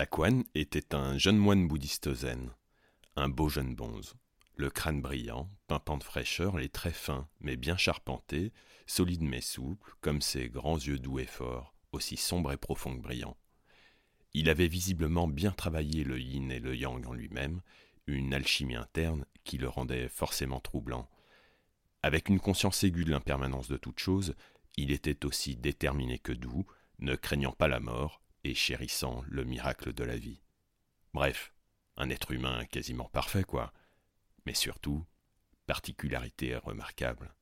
Taquan était un jeune moine bouddhiste zen, un beau jeune bonze, le crâne brillant, pimpant de fraîcheur, les traits fins, mais bien charpentés, solide mais souple, comme ses grands yeux doux et forts, aussi sombres et profonds que brillants. Il avait visiblement bien travaillé le yin et le yang en lui-même, une alchimie interne qui le rendait forcément troublant. Avec une conscience aiguë de l'impermanence de toute chose, il était aussi déterminé que doux, ne craignant pas la mort et chérissant le miracle de la vie. Bref, un être humain quasiment parfait, quoi. Mais surtout, particularité remarquable,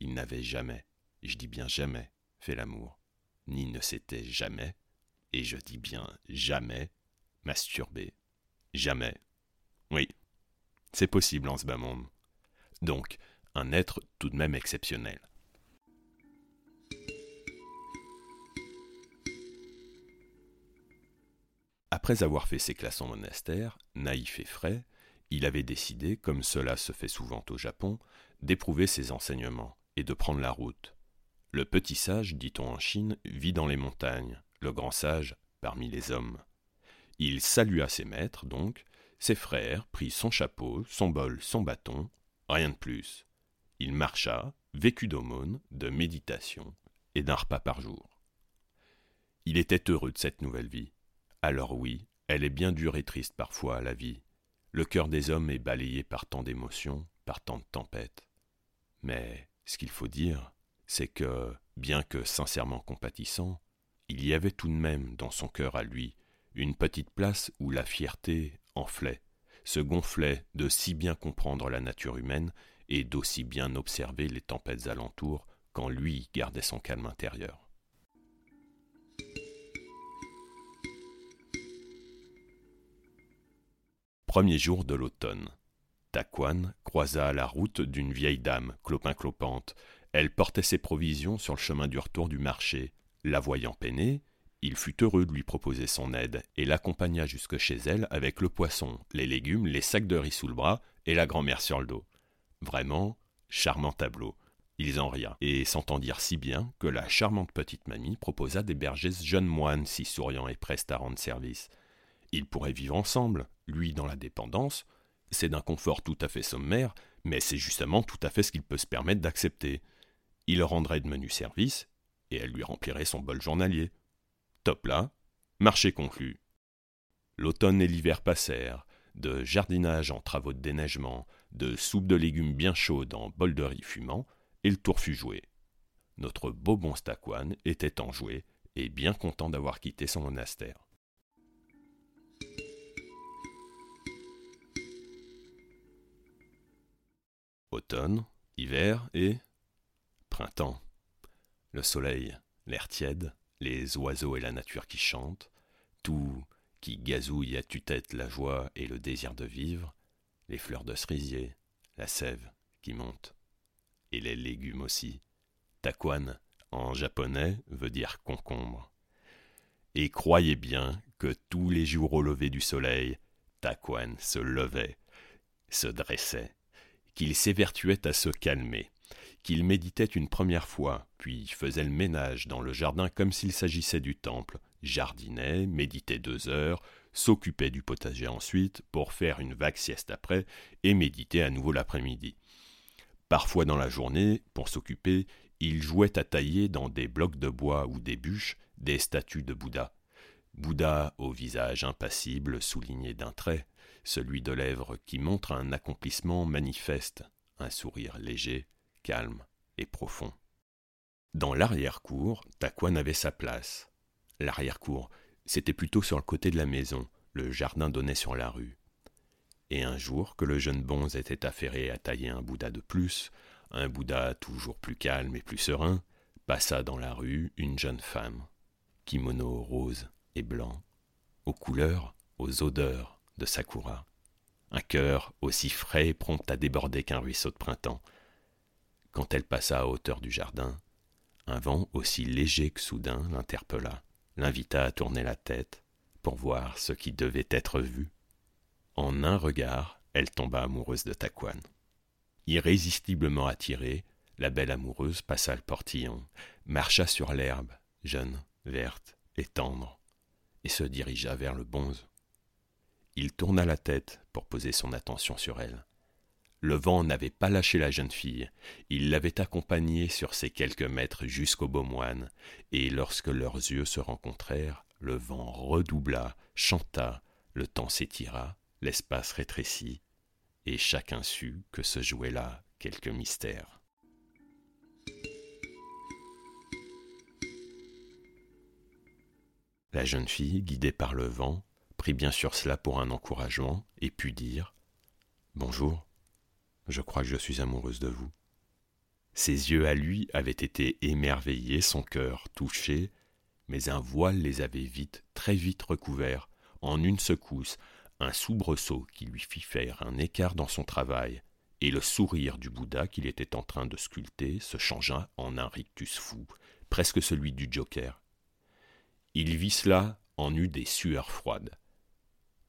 il n'avait jamais, je dis bien jamais, fait l'amour, ni ne s'était jamais, et je dis bien jamais, masturbé. Jamais. Oui, c'est possible en ce bas monde. Donc, un être tout de même exceptionnel. Après avoir fait ses classes en monastère, naïf et frais, il avait décidé, comme cela se fait souvent au Japon, d'éprouver ses enseignements et de prendre la route. Le petit sage, dit-on en Chine, vit dans les montagnes, le grand sage parmi les hommes. Il salua ses maîtres, donc, ses frères, prit son chapeau, son bol, son bâton, rien de plus. Il marcha, vécut d'aumône, de méditation et d'un repas par jour. Il était heureux de cette nouvelle vie. Alors oui, elle est bien dure et triste parfois, la vie. Le cœur des hommes est balayé par tant d'émotions, par tant de tempêtes. Mais ce qu'il faut dire, c'est que, bien que sincèrement compatissant, il y avait tout de même dans son cœur à lui une petite place où la fierté enflait, se gonflait de si bien comprendre la nature humaine et d'aussi bien observer les tempêtes alentour quand lui gardait son calme intérieur. Premier jour de l'automne. Taquan croisa la route d'une vieille dame, clopin-clopante. Elle portait ses provisions sur le chemin du retour du marché. La voyant peiner, il fut heureux de lui proposer son aide et l'accompagna jusque chez elle avec le poisson, les légumes, les sacs de riz sous le bras et la grand-mère sur le dos. Vraiment, charmant tableau. Ils en rient et s'entendirent si bien que la charmante petite mamie proposa d'héberger ce jeune moine si souriant et preste à rendre service. Ils pourraient vivre ensemble, lui dans la dépendance, c'est d'un confort tout à fait sommaire, mais c'est justement tout à fait ce qu'il peut se permettre d'accepter. Il rendrait de menus services, et elle lui remplirait son bol journalier. Top là, marché conclu. L'automne et l'hiver passèrent, de jardinage en travaux de déneigement, de soupe de légumes bien chaude en bol de riz fumant, et le tour fut joué. Notre beau bon Staquan était enjoué et bien content d'avoir quitté son monastère. Automne, hiver et printemps. Le soleil, l'air tiède, les oiseaux et la nature qui chantent, tout qui gazouille à tue-tête la joie et le désir de vivre, les fleurs de cerisier, la sève qui monte, et les légumes aussi. Taquan, en japonais, veut dire concombre. Et croyez bien que tous les jours au lever du soleil, Taquan se levait, se dressait, qu'il s'évertuait à se calmer, qu'il méditait une première fois, puis faisait le ménage dans le jardin comme s'il s'agissait du temple, jardinait, méditait deux heures, s'occupait du potager ensuite, pour faire une vague sieste après, et méditer à nouveau l'après-midi. Parfois dans la journée, pour s'occuper, il jouait à tailler dans des blocs de bois ou des bûches des statues de Bouddha. Bouddha au visage impassible souligné d'un trait, celui de lèvres qui montre un accomplissement manifeste, un sourire léger, calme et profond. Dans l'arrière-cour, Taquan avait sa place. L'arrière-cour, c'était plutôt sur le côté de la maison, le jardin donnait sur la rue. Et un jour que le jeune bonze était affairé à tailler un Bouddha de plus, un Bouddha toujours plus calme et plus serein, passa dans la rue une jeune femme, kimono rose et blanc, aux couleurs, aux odeurs, de Sakura. Un cœur aussi frais et prompt à déborder qu'un ruisseau de printemps. Quand elle passa à hauteur du jardin, un vent aussi léger que soudain l'interpella, l'invita à tourner la tête pour voir ce qui devait être vu. En un regard, elle tomba amoureuse de Taquan. Irrésistiblement attirée, la belle amoureuse passa le portillon, marcha sur l'herbe, jeune, verte et tendre, et se dirigea vers le bonze. Il tourna la tête pour poser son attention sur elle. Le vent n'avait pas lâché la jeune fille, il l'avait accompagnée sur ces quelques mètres jusqu'au beau moine, et lorsque leurs yeux se rencontrèrent, le vent redoubla, chanta, le temps s'étira, l'espace rétrécit, et chacun sut que se jouait là quelque mystère. La jeune fille, guidée par le vent, prit bien sûr cela pour un encouragement et put dire Bonjour, je crois que je suis amoureuse de vous. Ses yeux à lui avaient été émerveillés, son cœur touché, mais un voile les avait vite, très vite recouverts, en une secousse, un soubresaut qui lui fit faire un écart dans son travail, et le sourire du Bouddha qu'il était en train de sculpter se changea en un rictus fou, presque celui du Joker. Il vit cela en eut des sueurs froides.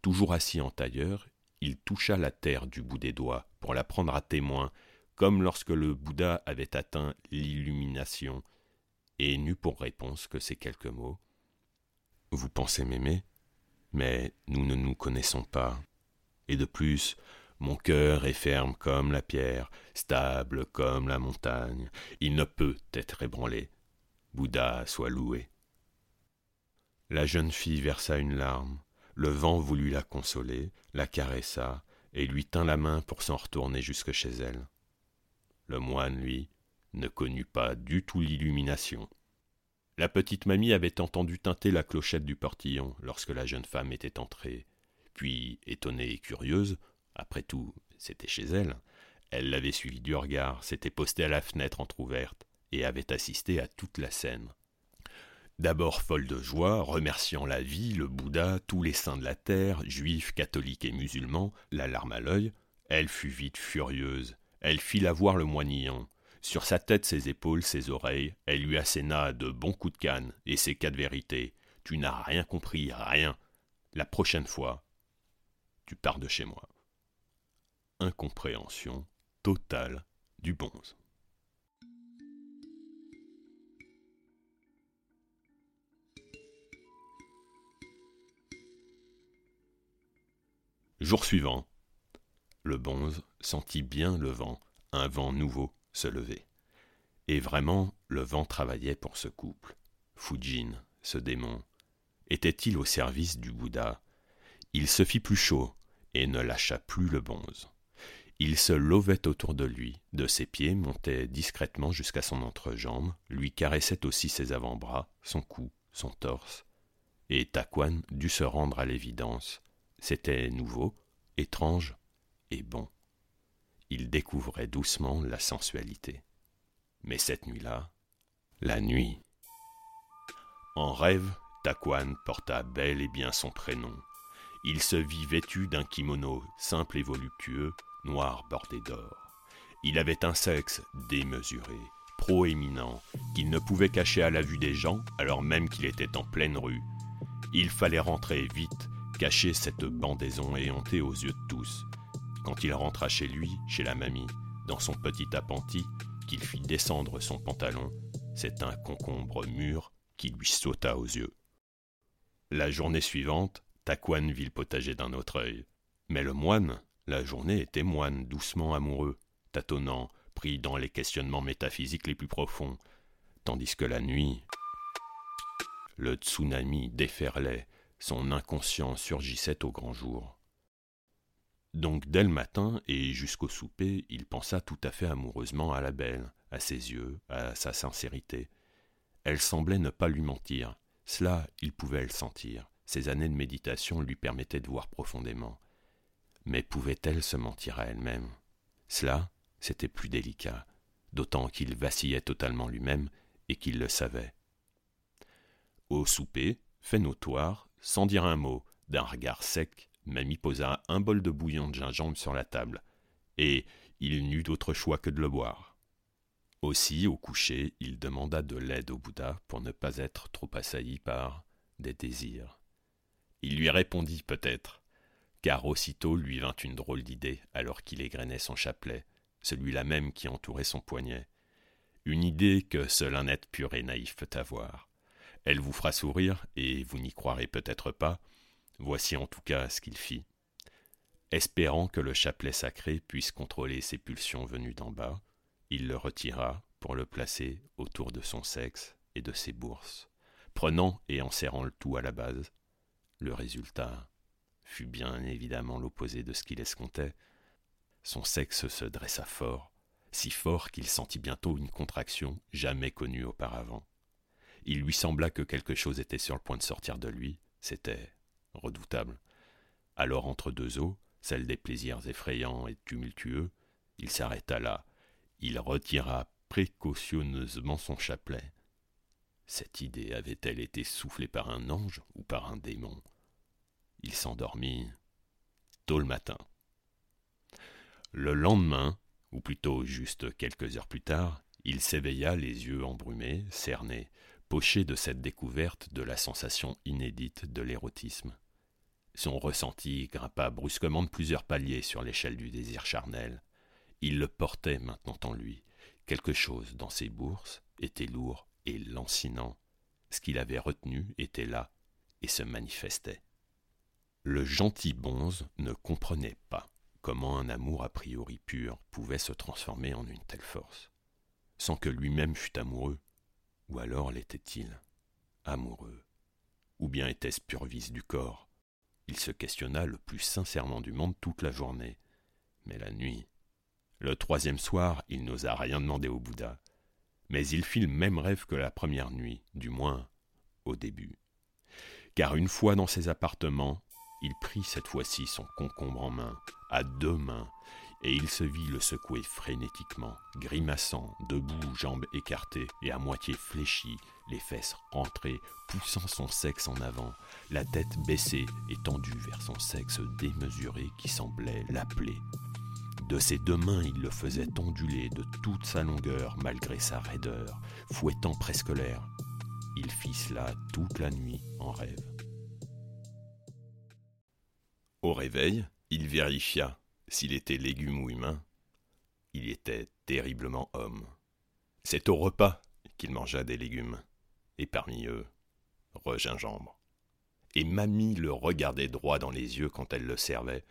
Toujours assis en tailleur, il toucha la terre du bout des doigts pour la prendre à témoin, comme lorsque le Bouddha avait atteint l'illumination, et n'eut pour réponse que ces quelques mots. Vous pensez m'aimer, mais nous ne nous connaissons pas. Et de plus, mon cœur est ferme comme la pierre, stable comme la montagne, il ne peut être ébranlé. Bouddha soit loué. La jeune fille versa une larme, le vent voulut la consoler, la caressa, et lui tint la main pour s'en retourner jusque chez elle. Le moine, lui, ne connut pas du tout l'illumination. La petite mamie avait entendu tinter la clochette du portillon lorsque la jeune femme était entrée. Puis, étonnée et curieuse, après tout, c'était chez elle, elle l'avait suivi du regard, s'était postée à la fenêtre entr'ouverte, et avait assisté à toute la scène. D'abord folle de joie, remerciant la vie, le Bouddha, tous les saints de la terre, juifs, catholiques et musulmans, la larme à l'œil, elle fut vite furieuse. Elle fit la voir le moignillon. Sur sa tête, ses épaules, ses oreilles, elle lui asséna de bons coups de canne et ses quatre vérités. Tu n'as rien compris, rien. La prochaine fois, tu pars de chez moi. Incompréhension totale du bonze. Jour suivant, le bonze sentit bien le vent, un vent nouveau, se lever. Et vraiment, le vent travaillait pour ce couple. Fujin, ce démon, était-il au service du Bouddha? Il se fit plus chaud et ne lâcha plus le bonze. Il se levait autour de lui, de ses pieds montait discrètement jusqu'à son entrejambe, lui caressait aussi ses avant-bras, son cou, son torse, et Taquan dut se rendre à l'évidence c'était nouveau, étrange et bon. Il découvrait doucement la sensualité. Mais cette nuit-là, la nuit. En rêve, Taquan porta bel et bien son prénom. Il se vit vêtu d'un kimono simple et voluptueux, noir bordé d'or. Il avait un sexe démesuré, proéminent, qu'il ne pouvait cacher à la vue des gens, alors même qu'il était en pleine rue. Il fallait rentrer vite, cacher cette bandaison éhontée aux yeux de tous. Quand il rentra chez lui, chez la mamie, dans son petit appentis, qu'il fit descendre son pantalon, c'est un concombre mûr qui lui sauta aux yeux. La journée suivante, Taquan vit le potager d'un autre œil. Mais le moine, la journée était moine, doucement amoureux, tâtonnant, pris dans les questionnements métaphysiques les plus profonds, tandis que la nuit, le tsunami déferlait, son inconscient surgissait au grand jour. Donc dès le matin et jusqu'au souper, il pensa tout à fait amoureusement à la belle, à ses yeux, à sa sincérité. Elle semblait ne pas lui mentir, cela il pouvait le sentir, ses années de méditation lui permettaient de voir profondément. Mais pouvait-elle se mentir à elle-même? Cela, c'était plus délicat, d'autant qu'il vacillait totalement lui-même et qu'il le savait. Au souper, fait notoire, sans dire un mot, d'un regard sec, Mamie posa un bol de bouillon de gingembre sur la table, et il n'eut d'autre choix que de le boire. Aussi, au coucher, il demanda de l'aide au Bouddha pour ne pas être trop assailli par des désirs. Il lui répondit peut-être, car aussitôt lui vint une drôle d'idée alors qu'il égrenait son chapelet, celui-là même qui entourait son poignet. Une idée que seul un être pur et naïf peut avoir. Elle vous fera sourire, et vous n'y croirez peut-être pas. Voici en tout cas ce qu'il fit. Espérant que le chapelet sacré puisse contrôler ses pulsions venues d'en bas, il le retira pour le placer autour de son sexe et de ses bourses, prenant et en serrant le tout à la base. Le résultat fut bien évidemment l'opposé de ce qu'il escomptait. Son sexe se dressa fort, si fort qu'il sentit bientôt une contraction jamais connue auparavant. Il lui sembla que quelque chose était sur le point de sortir de lui, c'était redoutable. Alors entre deux eaux, celle des plaisirs effrayants et tumultueux, il s'arrêta là, il retira précautionneusement son chapelet. Cette idée avait-elle été soufflée par un ange ou par un démon? Il s'endormit tôt le matin. Le lendemain, ou plutôt juste quelques heures plus tard, il s'éveilla les yeux embrumés, cernés, poché de cette découverte de la sensation inédite de l'érotisme. Son ressenti grimpa brusquement de plusieurs paliers sur l'échelle du désir charnel. Il le portait maintenant en lui. Quelque chose dans ses bourses était lourd et lancinant. Ce qu'il avait retenu était là et se manifestait. Le gentil bonze ne comprenait pas comment un amour a priori pur pouvait se transformer en une telle force, sans que lui-même fût amoureux. Ou alors l'était-il amoureux? Ou bien était-ce pur vice du corps? Il se questionna le plus sincèrement du monde toute la journée. Mais la nuit, le troisième soir, il n'osa rien demander au Bouddha, mais il fit le même rêve que la première nuit, du moins au début. Car une fois dans ses appartements, il prit cette fois-ci son concombre en main, à deux mains, et il se vit le secouer frénétiquement, grimaçant, debout, jambes écartées et à moitié fléchies, les fesses rentrées, poussant son sexe en avant, la tête baissée et tendue vers son sexe démesuré qui semblait l'appeler. De ses deux mains, il le faisait onduler de toute sa longueur malgré sa raideur, fouettant presque l'air. Il fit cela toute la nuit en rêve. Au réveil, il vérifia s'il était légume ou humain. Il était terriblement homme. C'est au repas qu'il mangea des légumes, et parmi eux, regingembre. Et mamie le regardait droit dans les yeux quand elle le servait,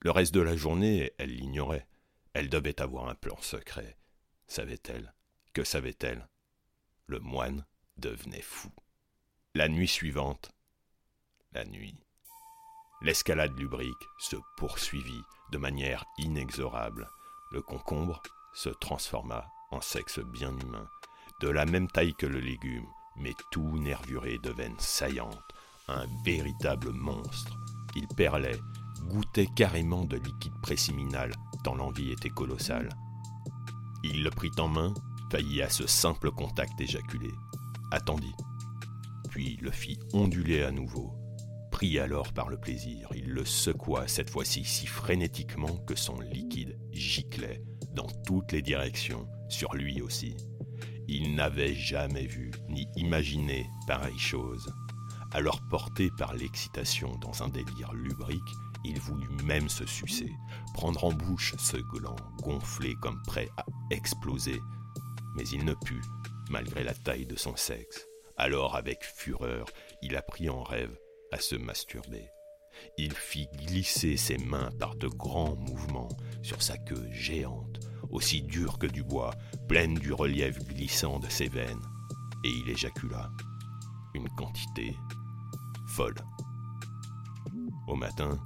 le reste de la journée, elle l'ignorait. Elle devait avoir un plan secret. Savait-elle Que savait-elle? Le moine devenait fou. La nuit suivante, la nuit, l'escalade lubrique se poursuivit de manière inexorable. Le concombre se transforma en sexe bien humain, de la même taille que le légume, mais tout nervuré de veines saillantes, un véritable monstre. Il perlait, goûtait carrément de liquide préciminal, tant l'envie était colossale. Il le prit en main, faillit à ce simple contact éjaculé, attendit, puis le fit onduler à nouveau. Pris alors par le plaisir, il le secoua cette fois-ci si frénétiquement que son liquide giclait dans toutes les directions, sur lui aussi. Il n'avait jamais vu ni imaginé pareille chose. Alors porté par l'excitation dans un délire lubrique, il voulut même se sucer, prendre en bouche ce gland gonflé comme prêt à exploser. Mais il ne put, malgré la taille de son sexe. Alors, avec fureur, il apprit en rêve à se masturber. Il fit glisser ses mains par de grands mouvements sur sa queue géante, aussi dure que du bois, pleine du relief glissant de ses veines, et il éjacula une quantité folle. Au matin,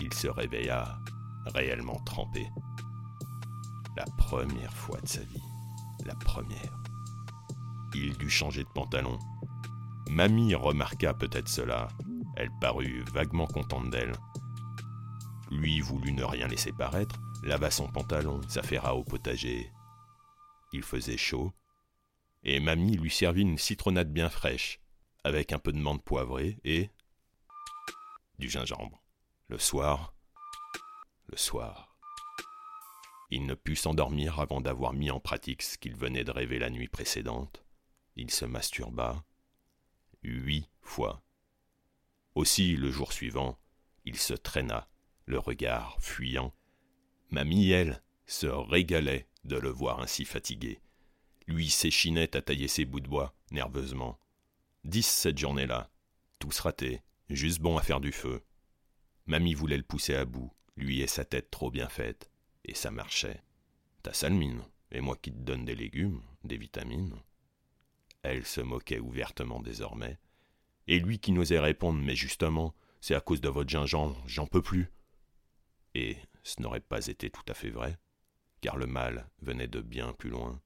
il se réveilla réellement trempé. La première fois de sa vie. La première. Il dut changer de pantalon. Mamie remarqua peut-être cela. Elle parut vaguement contente d'elle. Lui voulut ne rien laisser paraître, lava son pantalon, s'affaira au potager. Il faisait chaud, et mamie lui servit une citronnade bien fraîche, avec un peu de menthe poivrée et du gingembre. Le soir, le soir. Il ne put s'endormir avant d'avoir mis en pratique ce qu'il venait de rêver la nuit précédente. Il se masturba huit fois. Aussi, le jour suivant, il se traîna, le regard fuyant. Mamie, elle, se régalait de le voir ainsi fatigué. Lui s'échinait à tailler ses bouts de bois, nerveusement. Dix cette journée-là. Tous ratés, juste bon à faire du feu. Mamie voulait le pousser à bout, lui et sa tête trop bien faite, et ça marchait. Ta sale mine, et moi qui te donne des légumes, des vitamines. Elle se moquait ouvertement désormais, et lui qui n'osait répondre Mais justement, c'est à cause de votre gingembre, j'en peux plus. Et ce n'aurait pas été tout à fait vrai, car le mal venait de bien plus loin.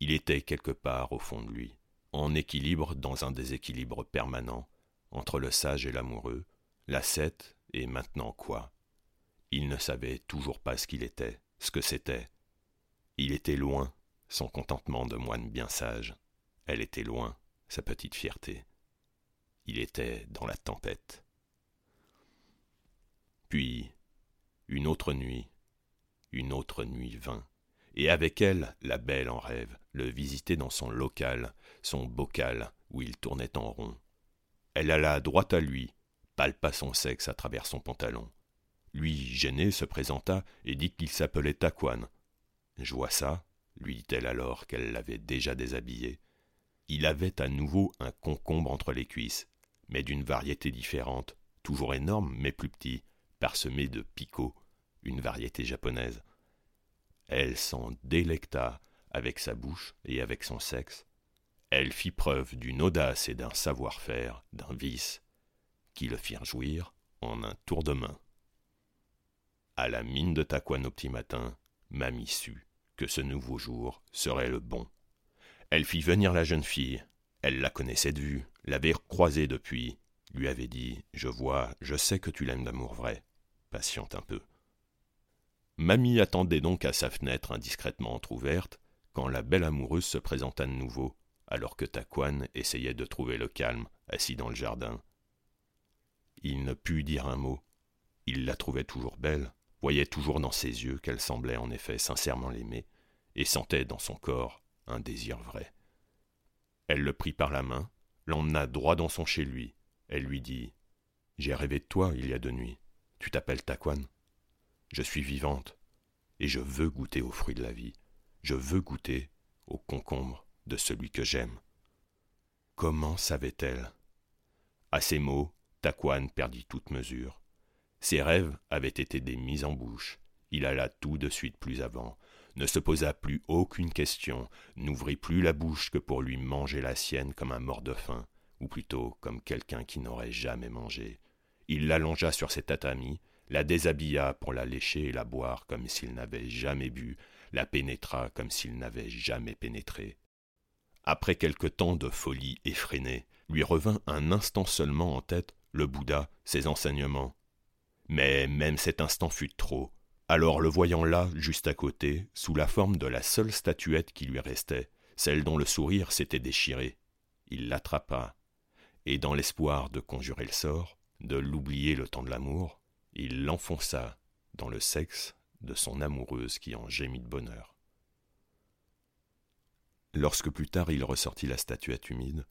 Il était quelque part au fond de lui, en équilibre dans un déséquilibre permanent, entre le sage et l'amoureux, l'ascète et maintenant quoi? Il ne savait toujours pas ce qu'il était, ce que c'était. Il était loin, son contentement de moine bien sage. Elle était loin, sa petite fierté. Il était dans la tempête. Puis, une autre nuit, une autre nuit vint, et avec elle la belle en rêve, le visiter dans son local, son bocal, où il tournait en rond. Elle alla droit à lui, palpa son sexe à travers son pantalon. Lui, gêné, se présenta et dit qu'il s'appelait Taquan. Je vois ça, lui dit-elle alors qu'elle l'avait déjà déshabillé. Il avait à nouveau un concombre entre les cuisses, mais d'une variété différente, toujours énorme mais plus petit, parsemé de picots, une variété japonaise. Elle s'en délecta avec sa bouche et avec son sexe. Elle fit preuve d'une audace et d'un savoir-faire, d'un vice, qui le firent jouir en un tour de main. À la mine de Taquan au petit matin, Mamie sut que ce nouveau jour serait le bon. Elle fit venir la jeune fille. Elle la connaissait de vue, l'avait croisée depuis, lui avait dit Je vois, je sais que tu l'aimes d'amour vrai. Patiente un peu. Mamie attendait donc à sa fenêtre indiscrètement entr'ouverte quand la belle amoureuse se présenta de nouveau, alors que Taquan essayait de trouver le calme, assis dans le jardin. Il ne put dire un mot. Il la trouvait toujours belle, voyait toujours dans ses yeux qu'elle semblait en effet sincèrement l'aimer, et sentait dans son corps un désir vrai. Elle le prit par la main, l'emmena droit dans son chez lui. Elle lui dit J'ai rêvé de toi il y a deux nuits. Tu t'appelles Taquan Je suis vivante, et je veux goûter aux fruits de la vie. Je veux goûter au concombre de celui que j'aime. Comment savait-elle? À ces mots, Taquan perdit toute mesure. Ses rêves avaient été des mises en bouche. Il alla tout de suite plus avant, ne se posa plus aucune question, n'ouvrit plus la bouche que pour lui manger la sienne comme un mort de faim, ou plutôt comme quelqu'un qui n'aurait jamais mangé. Il l'allongea sur ses tatamis, la déshabilla pour la lécher et la boire comme s'il n'avait jamais bu, la pénétra comme s'il n'avait jamais pénétré. Après quelque temps de folie effrénée, lui revint un instant seulement en tête le Bouddha, ses enseignements. Mais même cet instant fut trop. Alors le voyant là, juste à côté, sous la forme de la seule statuette qui lui restait, celle dont le sourire s'était déchiré, il l'attrapa, et dans l'espoir de conjurer le sort, de l'oublier le temps de l'amour, il l'enfonça dans le sexe de son amoureuse qui en gémit de bonheur. Lorsque plus tard il ressortit la statuette humide,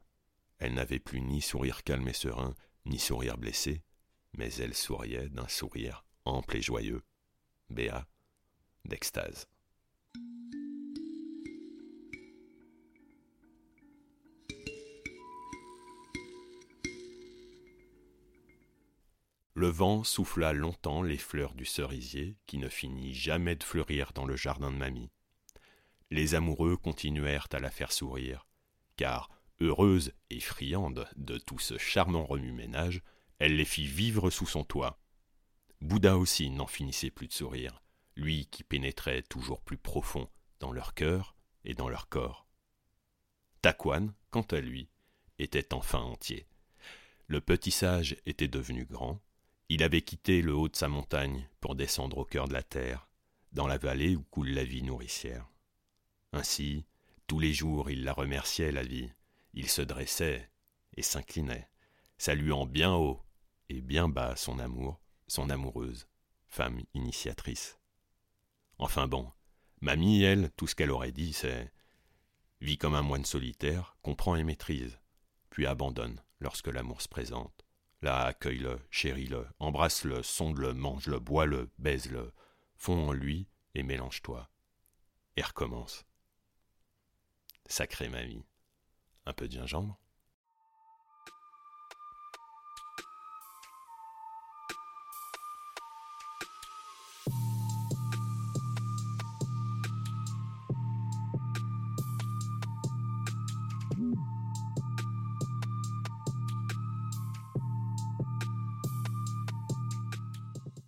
elle n'avait plus ni sourire calme et serein, ni sourire blessé, mais elle souriait d'un sourire ample et joyeux, béat, d'extase. Le vent souffla longtemps les fleurs du cerisier qui ne finit jamais de fleurir dans le jardin de mamie. Les amoureux continuèrent à la faire sourire, car, heureuse et friande de tout ce charmant remue-ménage, elle les fit vivre sous son toit. Bouddha aussi n'en finissait plus de sourire, lui qui pénétrait toujours plus profond dans leur cœur et dans leur corps. Taquan, quant à lui, était enfin entier. Le petit sage était devenu grand, il avait quitté le haut de sa montagne pour descendre au cœur de la terre, dans la vallée où coule la vie nourricière. Ainsi, tous les jours il la remerciait, la vie. Il se dressait et s'inclinait, saluant bien haut et bien bas son amour, son amoureuse, femme initiatrice. Enfin bon, mamie, elle, tout ce qu'elle aurait dit, c'est Vis comme un moine solitaire, comprend et maîtrise, puis abandonne lorsque l'amour se présente. Là, accueille-le, chéris-le, embrasse-le, sonde-le, mange-le, bois-le, baise-le, fonds en lui et mélange-toi. Et recommence. Sacré mamie. Un peu de gingembre?